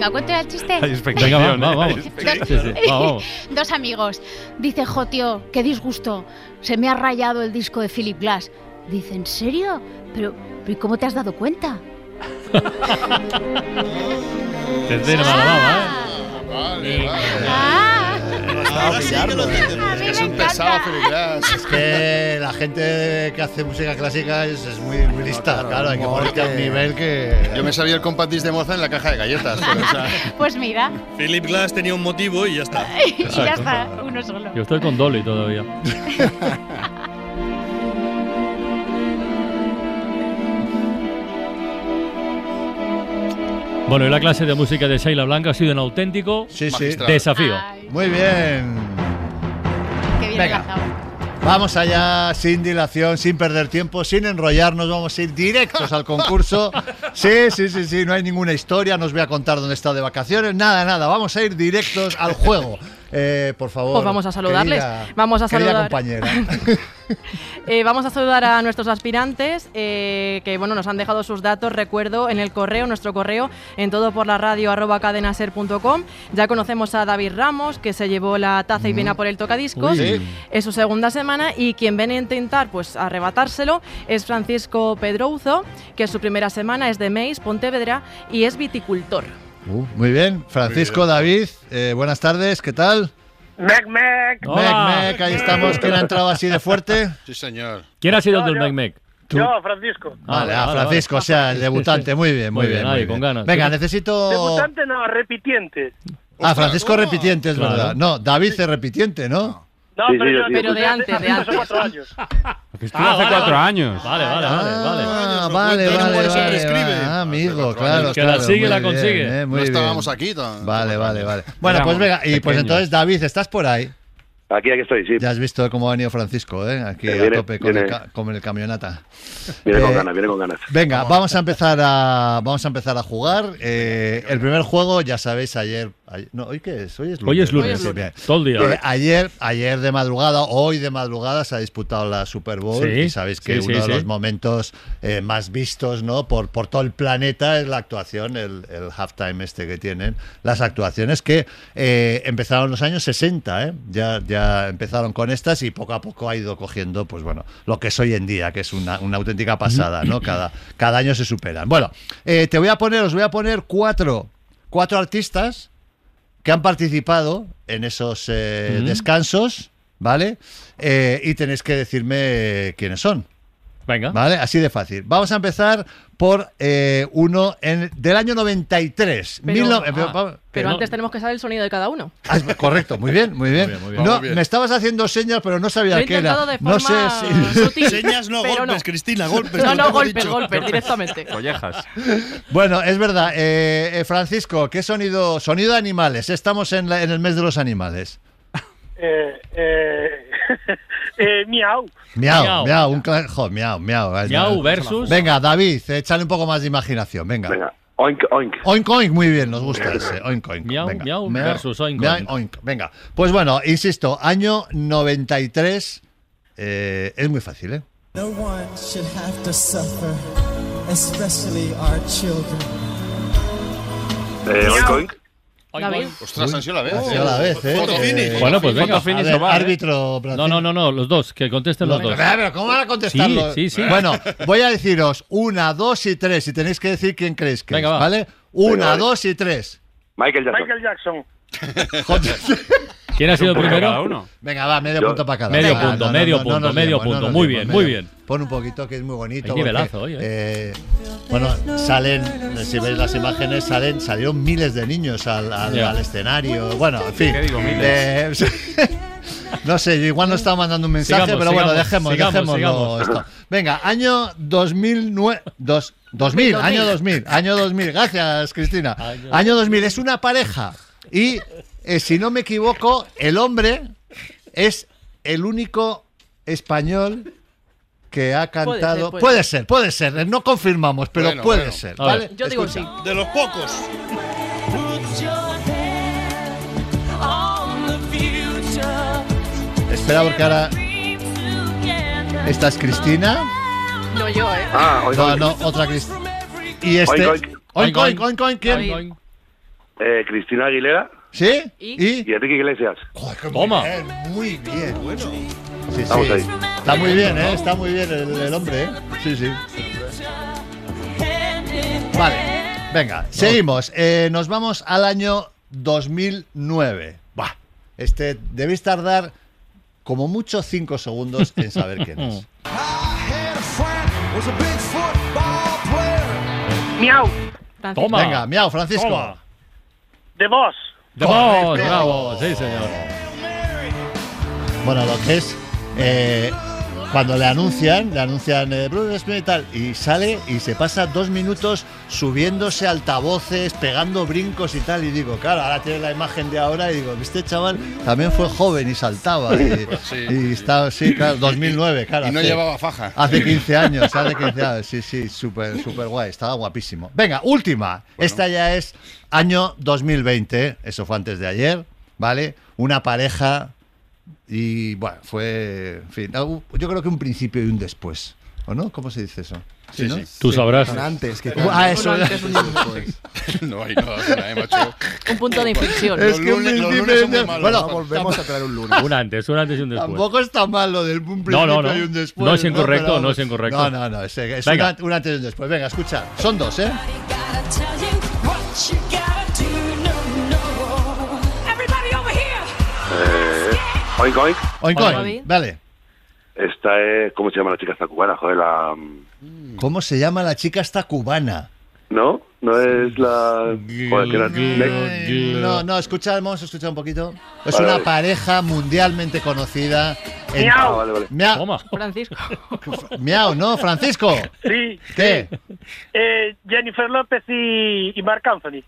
S27: Venga, cuento el chiste.
S22: Hay
S7: Venga,
S22: ¿eh?
S7: vamos. Sí, sí, vamos.
S27: Dos amigos. Dice, jo, tío, qué disgusto. Se me ha rayado el disco de Philip Glass. Dice, ¿en serio? Pero, ¿y cómo te has dado cuenta?
S7: Baba, ¿eh?
S11: Vale, vale.
S27: Ah.
S11: Ahora sí que lo entendemos. Es que es un pesado, Philip Glass.
S28: Es que la gente que hace música clásica es, es muy, muy lista, claro, hay que ponerte a un nivel que...
S11: Yo me sabía el compás de Moza en la caja de galletas. pero, o sea,
S27: Pues mira,
S8: Philip Glass tenía un motivo y ya está.
S27: y ya está, uno solo.
S7: Yo estoy con Dolly todavía. Bueno, y la clase de música de Sheila Blanca ha sido un auténtico
S28: Sí, sí.
S7: desafío.
S28: Muy bien.
S27: Qué bien
S28: Venga. Vamos allá, sin dilación, sin perder tiempo, sin enrollarnos, vamos a ir directos al concurso. Sí, sí, sí, sí, no hay ninguna historia, no os voy a contar dónde he estado de vacaciones, nada, nada, vamos a ir directos al juego. Eh, por favor.
S19: Pues vamos a saludarles.
S28: querida-
S19: Vamos a saludar.
S28: compañera.
S19: Eh, vamos a saludar a nuestros aspirantes eh, que bueno nos han dejado sus datos, recuerdo, en el correo, nuestro correo, en todo por la radio arroba cadenaser.com. Ya conocemos a David Ramos, que se llevó la taza y viene a por el tocadiscos.
S28: Uy.
S19: Es su segunda semana y quien viene a intentar pues arrebatárselo es Francisco Pedrouzo, que su primera semana es de Meis, Pontevedra, y es viticultor.
S28: Uh, muy bien, Francisco, David, eh, buenas tardes, ¿qué tal?
S30: Mec, mec.
S28: Mec, mec, ahí estamos, ¿quién ha entrado así de fuerte?
S11: Sí, señor.
S7: ¿Quién ha sido el del. Mec Mec?
S30: Yo, Francisco.
S28: Vale,
S7: Ah,
S28: Francisco,
S7: vale.
S28: o sea, el debutante, muy bien, muy,
S7: Muy
S28: bien.
S7: bien,
S28: muy
S7: ahí, con ganas.
S28: Venga, necesito...
S30: Debutante no, repitiente.
S28: Ah, Francisco repitiente, es
S7: Claro.
S28: verdad. No, David es repitiente, ¿no?
S30: No,
S31: Sí,
S30: pero
S31: sí,
S30: yo
S31: sí.
S19: Pero de antes, de antes.
S30: cuatro años.
S22: Que estuvo hace cuatro años.
S7: Vale, vale, vale, vale.
S28: Ah, vale, vale, vale,
S11: prescribe.
S28: vale. Ah, amigo,
S11: cuatro
S28: claro,
S11: años.
S7: Que la sigue, la
S28: bien,
S7: consigue.
S28: eh, muy
S11: no
S28: bien.
S11: estábamos aquí. tan-
S28: Vale, vale, vale. Bueno,
S22: Éramos
S28: pues venga, y pues entonces, David, ¿estás por ahí?
S31: Aquí, aquí estoy, sí.
S28: Ya has visto cómo ha venido Francisco, ¿eh? Aquí
S31: Eh,
S28: a tope con, el,
S31: viene.
S28: con el camionata.
S31: Viene con
S28: Eh,
S31: ganas, viene con ganas.
S28: Venga, vamos a empezar a vamos a empezar a jugar. Eh, el primer juego, ya sabéis, ayer- no, hoy qué es, hoy es lunes.
S7: Hoy es lunes,
S28: Sí, bien.
S7: todo el día.
S28: Eh, ayer, ayer de madrugada, hoy de madrugada se ha disputado la Super Bowl
S7: Sí,
S28: y sabéis que
S7: sí,
S28: uno
S7: sí,
S28: de los momentos eh, más vistos, ¿no? Por, por todo el planeta es la actuación, el, el halftime este que tienen, las actuaciones que eh, empezaron en los años 60, ¿eh? Ya, ya empezaron con estas y poco a poco ha ido cogiendo, pues bueno, lo que es hoy en día, que es una, una auténtica pasada, ¿no? Cada, cada año se superan. Bueno, te voy a poner, os voy a poner cuatro, cuatro artistas que han participado en esos eh, descansos, ¿vale? Eh, y tenéis que decirme quiénes son.
S7: Venga.
S28: ¿Vale? Así de fácil. Vamos a empezar por eh, uno en, del año 93.
S19: Pero,
S28: Mil no-
S19: ah,
S28: eh, pero-
S19: pero
S7: pero-
S19: antes tenemos que saber el sonido de cada uno.
S28: Ah, correcto, muy bien, muy bien.
S7: Muy bien, muy bien.
S28: No,
S11: bien.
S28: me estabas haciendo señas, pero no sabía qué era. No sé si.
S19: sutil,
S8: Señas no,
S19: pero
S8: golpes,
S19: no.
S8: Cristina, golpes.
S19: No, no, golpes, golpes, directamente.
S22: Collejas.
S28: Bueno, es verdad. eh, Francisco, ¿qué sonido? Sonido de animales. Estamos en, la- en el mes de los animales.
S30: Eh, eh, eh, miau.
S28: Miau,
S7: Miau.
S28: miau, un cla- jo, miau, miau.
S7: Miau versus.
S28: Venga, David, échale un poco más de imaginación. Venga.
S31: Venga, oink, oink.
S28: Oink, oink, muy bien, nos gusta ese. Oink, oink.
S7: Miau,
S28: Venga.
S7: miau versus oink,
S28: miau,
S7: oink.
S28: oink. Venga. Pues bueno, insisto, año 93. eh, es muy fácil, ¿eh?
S32: No one should have to suffer, especially our children.
S31: Eh, oink, oink.
S27: David.
S11: Ostras, han sido la vez.
S28: Ha sido la vez, ¿eh?
S11: Foto finish.
S28: Eh,
S7: Bueno, pues venga.
S28: a ver, árbitro.
S7: No, no, no, no, los dos, que contesten los,
S28: Los
S7: dos.
S28: pero ¿cómo van a contestarlo?
S7: Sí, sí, sí.
S28: Bueno, voy a deciros una, dos y tres y tenéis que decir quién creéis que
S7: Venga,
S28: es,
S7: va.
S28: ¿vale? Una,
S31: Venga,
S28: dos y tres.
S31: Michael Jackson.
S30: Michael Jackson.
S7: ¿Quién ha sido primero?
S22: cada uno.
S28: Venga, va, medio
S31: Yo-
S28: punto para cada
S7: Medio
S28: Venga,
S7: punto, medio punto, medio punto. Muy bien, muy
S28: medio-
S7: bien.
S28: Pon un poquito que es muy bonito.
S7: Nivelazo
S28: porque,
S7: hoy, ¿eh?
S28: eh, bueno, salen, si veis las imágenes, salen, salieron miles de niños al, al-
S7: Ya.
S28: al escenario. Bueno, en fin.
S22: ¿Qué digo, miles?
S28: Eh, no sé, yo igual no estaba mandando un mensaje,
S7: Sigamos,
S28: pero bueno,
S7: sigamos,
S28: dejemos,
S7: sigamos,
S28: dejémoslo esto. Venga, año 2009. Dos, 2000, año 2000, año 2000. Gracias, Cristina.
S7: Año-
S28: Año 2000 es una pareja y, eh, si no me equivoco, el hombre es el único español que ha
S19: Puede
S28: cantado.
S19: ser, puede
S28: puede ser, puede ser. No confirmamos, pero
S11: Bueno,
S28: puede
S11: bueno.
S28: ser.
S7: A
S28: ¿vale?
S7: ver.
S19: Yo digo
S28: Escucha.
S19: sí.
S11: De los pocos.
S28: Espera, porque ahora. Esta es Cristina.
S19: No yo, ¿eh?
S31: Ah, oink,
S28: No,
S31: oink.
S28: no, otra Cristina. Y este.
S31: Oink, oink.
S28: Oink, oink, oink, oink, ¿quién?
S19: Oink.
S7: Oink.
S31: Eh, Cristina Aguilera
S28: ¿Sí?
S19: ¿Y?
S28: ¿Y?
S31: y Enrique Iglesias.
S28: Joder, qué
S7: Toma.
S28: Muy bien, muy bien. Bueno. Sí,
S31: Estamos
S28: sí.
S31: ahí.
S28: Está muy bien, ¿eh? Está muy bien el, el hombre, ¿eh? Sí, sí. Vale. Venga, seguimos. Eh, nos vamos al año 2009. Buah. Este, debéis tardar como mucho cinco segundos en saber quién es.
S30: Miau.
S19: Francisco.
S7: Toma.
S28: Venga, miau, Francisco.
S7: Toma. De vos,
S28: Correcto.
S7: bravo, sí, señor.
S28: Bueno, lo que es eh, cuando le anuncian, le anuncian eh, Bruce Smith y tal, y sale y se pasa dos minutos subiéndose altavoces, pegando brincos y tal, y digo, claro, ahora tiene la imagen de ahora y digo, este chaval también fue joven y saltaba y,
S11: Sí.
S28: y estaba, sí, claro, 2009, claro.
S11: Y no
S28: hace-
S11: llevaba faja.
S28: Hace 15 años, hace 15 años, sí, sí, súper, súper guay, estaba guapísimo. Venga, última. Esta ya es año 2020, eso fue antes de ayer, ¿vale? Una pareja y, bueno, fue, en fin, yo creo que un principio y un después, ¿o no? ¿Cómo se dice eso?
S11: Sí,
S28: no?
S11: sí.
S7: Tú sabrás.
S3: Antes que
S28: ah, eso.
S19: Antes, después.
S11: No hay no, eh, macho.
S19: Un punto de inflexión.
S28: Es que un
S11: lunes-
S28: principio un
S11: malos.
S28: Bueno,
S3: No volvemos a traer un lunes.
S7: Un antes, un antes y un después.
S28: Tampoco está mal lo del un principio
S7: No, no, no.
S28: y un después.
S7: No es incorrecto,
S28: Pero-
S7: no es incorrecto.
S28: No, no, no, es, es un, un antes y un después. Venga, escucha, son dos, ¿eh?
S31: Oink, oink.
S28: Oink,
S7: Oink.
S28: oink. Vale.
S31: Esta es. ¿Cómo se llama la chica esta cubana? Joder, la.
S28: ¿Cómo se llama la chica esta cubana?
S31: ¿No? No es la. Joder, que era.
S28: No, no, escucha, vamos a escuchar un poquito. Es
S31: Vale,
S28: una
S31: vale.
S28: pareja mundialmente conocida. en-
S30: Miau.
S31: Ah, vale, vale.
S28: Miau,
S7: Toma.
S19: Francisco.
S28: miau, ¿no? Francisco.
S30: Sí.
S28: ¿Qué?
S30: Eh, Jennifer López y, y Marc Anthony.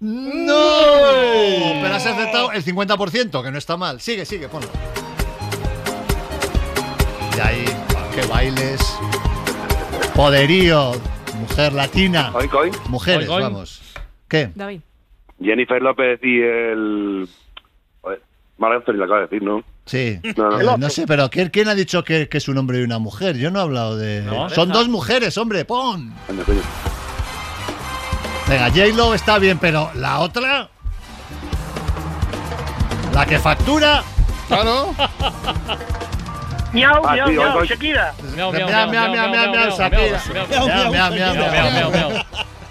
S28: ¡No! Pero has aceptado el 50%, que no está mal. Sigue, sigue, ponlo. Y ahí, qué bailes. Poderío. Mujer latina.
S31: Oink.
S28: Mujeres, vamos. ¿Qué?
S19: David.
S31: Jennifer López y el. Joder, Marc Anthony lo acaba de decir, ¿no?
S28: Sí.
S31: No, no.
S28: Eh, No sé, pero ¿quién, quién ha dicho que, que es un hombre y una mujer? Yo no he hablado de.
S7: No.
S28: Son dos mujeres, hombre, pon.
S31: Anda, coño.
S28: Venga, J-Lo está bien, pero la otra. La que factura.
S11: Claro.
S30: Miau,
S31: Ah,
S30: miau, miau. Shakira.
S7: Miau,
S28: Miau,
S7: miau,
S28: miau, miau, miau, miau, Shakira.
S7: miau,
S28: Miau, miau, miau,
S7: miau,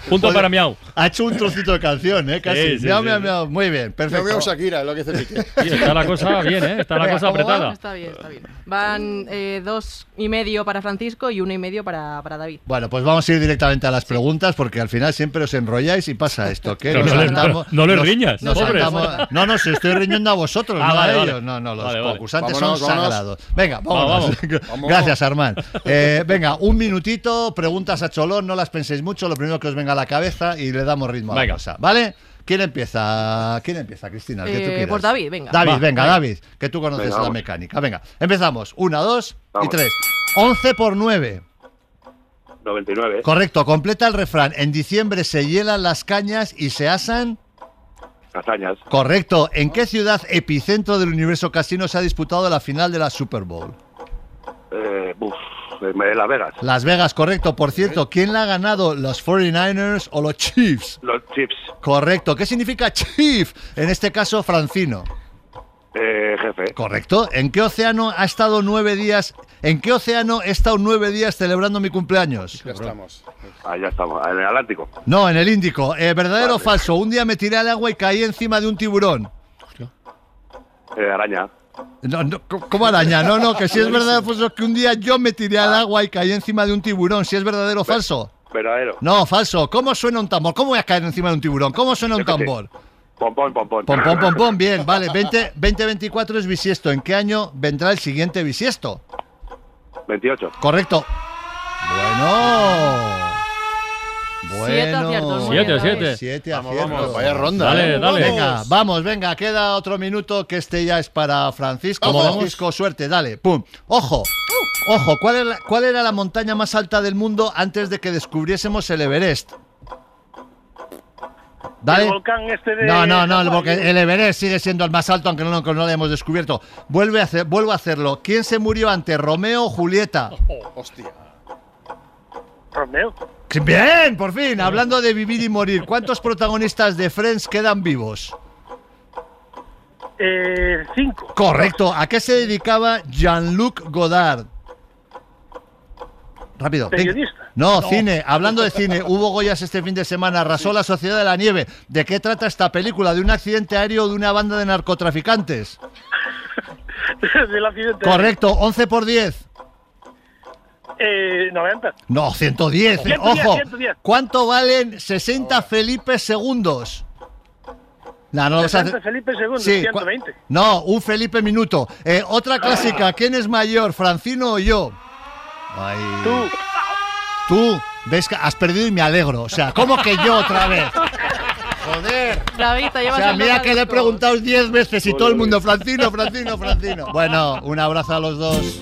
S7: Punto para miau.
S28: Ha hecho un trocito de canción, ¿eh? Casi.
S7: Sí, sí,
S28: miau,
S7: sí,
S28: miau,
S7: sí.
S28: miau. Muy bien,
S11: Yo
S28: perfecto.
S11: veo Shakira, es lo que dice Piqué.
S7: Sí, está la cosa bien, ¿eh? Está la
S28: Venga,
S7: cosa apretada.
S19: Está bien, está bien. Van eh, dos y medio para Francisco y uno y medio para, para David.
S28: Bueno, pues vamos a ir directamente a las preguntas porque al final siempre os enrolláis y pasa esto. Nos
S7: no le-
S28: saltamos-
S7: no le
S28: nos-
S7: riñas,
S28: nos
S7: pobres.
S28: saltamos- no, no, si estoy riñendo a vosotros,
S7: Ah,
S28: no
S7: vale,
S28: a
S7: vale.
S28: ellos. No, no, los
S7: Vale,
S28: concursantes
S11: Vámonos,
S28: son
S11: vámonos.
S28: sagrados. Venga, vámonos.
S7: Vamos,
S11: vamos.
S28: Gracias, Armán. Eh, venga, un minutito, preguntas a Cholón, no las penséis mucho, lo primero que os venga a la cabeza y le damos ritmo a la
S7: Venga.
S28: cosa. ¿Vale? ¿Quién empieza? ¿Quién empieza, Cristina? El que tú
S19: Eh,
S28: quieras.
S19: por David, venga.
S28: David,
S7: Va,
S28: venga,
S7: venga.
S28: David, que tú conoces
S31: Venga,
S28: la mecánica. Venga, empezamos. Una, dos y tres. 11 por 9.
S31: 99.
S28: Correcto, completa el refrán. En diciembre se hielan las cañas y se asan.
S31: Castañas.
S28: Correcto. ¿En qué ciudad epicentro del universo casino se ha disputado la final de la Super Bowl?
S31: Eh, buf. Las Vegas.
S28: Las Vegas, correcto. Por cierto, ¿quién la ha ganado? ¿Los 49ers o los Chiefs?
S31: Los Chiefs.
S28: Correcto. ¿Qué significa Chief? En este caso, Francino.
S31: Eh, jefe.
S28: Correcto. ¿En qué océano ha estado nueve días? ¿En qué océano he estado nueve días celebrando mi cumpleaños?
S11: Ya estamos.
S31: Ah, ya estamos. En el Atlántico.
S28: No, en el Índico. Eh, ¿Verdadero o falso? Un día me tiré al agua y caí encima de un tiburón.
S31: Eh, araña.
S28: No, no, ¿cómo- ¿Cómo araña? No, no, que si es o falso que un día yo me tiré al agua y caí encima de un tiburón. Si es verdadero o falso.
S31: Verdadero.
S28: No, falso. ¿Cómo suena un tambor? ¿Cómo voy a caer encima de un tiburón? ¿Cómo suena un tambor?
S31: Pompón, pompón.
S28: Pom, pom, pom, pom. Bien, vale. 20, 2024 es bisiesto. ¿En qué año vendrá el siguiente bisiesto?
S31: 28.
S28: Correcto. Bueno.
S7: Siete
S28: Bueno.
S7: aciertos, Siete, bien, siete.
S28: Siete
S11: Vamos,
S28: aciertos.
S11: vamos, vaya ronda,
S7: Dale,
S11: ¿eh?
S7: dale.
S28: Venga, vamos, venga, queda otro minuto que este ya es para Francisco.
S11: Vamos.
S28: Francisco, suerte, dale. Pum. Ojo. Ojo, ¿cuál era, ¿cuál era la montaña más alta del mundo antes de que descubriésemos el Everest? Dale.
S30: El volcán este de...
S28: No, no, no, el, el Everest sigue siendo el más alto, aunque no, lo hayamos descubierto. Vuelve a hacer, vuelvo a hacerlo. ¿Quién se murió antes, Romeo o Julieta?
S11: Hostia.
S30: Romeo.
S28: Bien, por fin. Hablando de vivir y morir, ¿cuántos protagonistas de Friends quedan vivos?
S30: Eh, cinco.
S28: Correcto. ¿A qué se dedicaba Jean-Luc Godard? Rápido.
S30: Periodista.
S28: No, cine. Hablando de cine, hubo Goyas este fin de semana. Arrasó la Sociedad de la Nieve. ¿De qué trata esta película? ¿De un accidente aéreo o de una banda de narcotraficantes?
S30: Del accidente.
S28: Correcto. 11 por 10.
S30: Eh, 90.
S28: No, 110.
S30: 110,
S28: Ojo.
S30: 110.
S28: ¿Cuánto valen 60 Felipe segundos? No, no lo vas a
S30: 60
S28: hacer.
S30: Felipe II,
S28: Sí,
S30: 120.
S28: cua- No, un Felipe minuto. Eh, otra clásica. ¿Quién es mayor, Francino o yo? Ay.
S30: Tú.
S28: Tú, ves que has perdido y me alegro. O sea, ¿cómo que yo otra vez? Joder.
S19: David, te
S28: O sea, mira que le he preguntado 10 veces y todo el mundo, Francino, Francino, Francino. Bueno, un abrazo a los dos.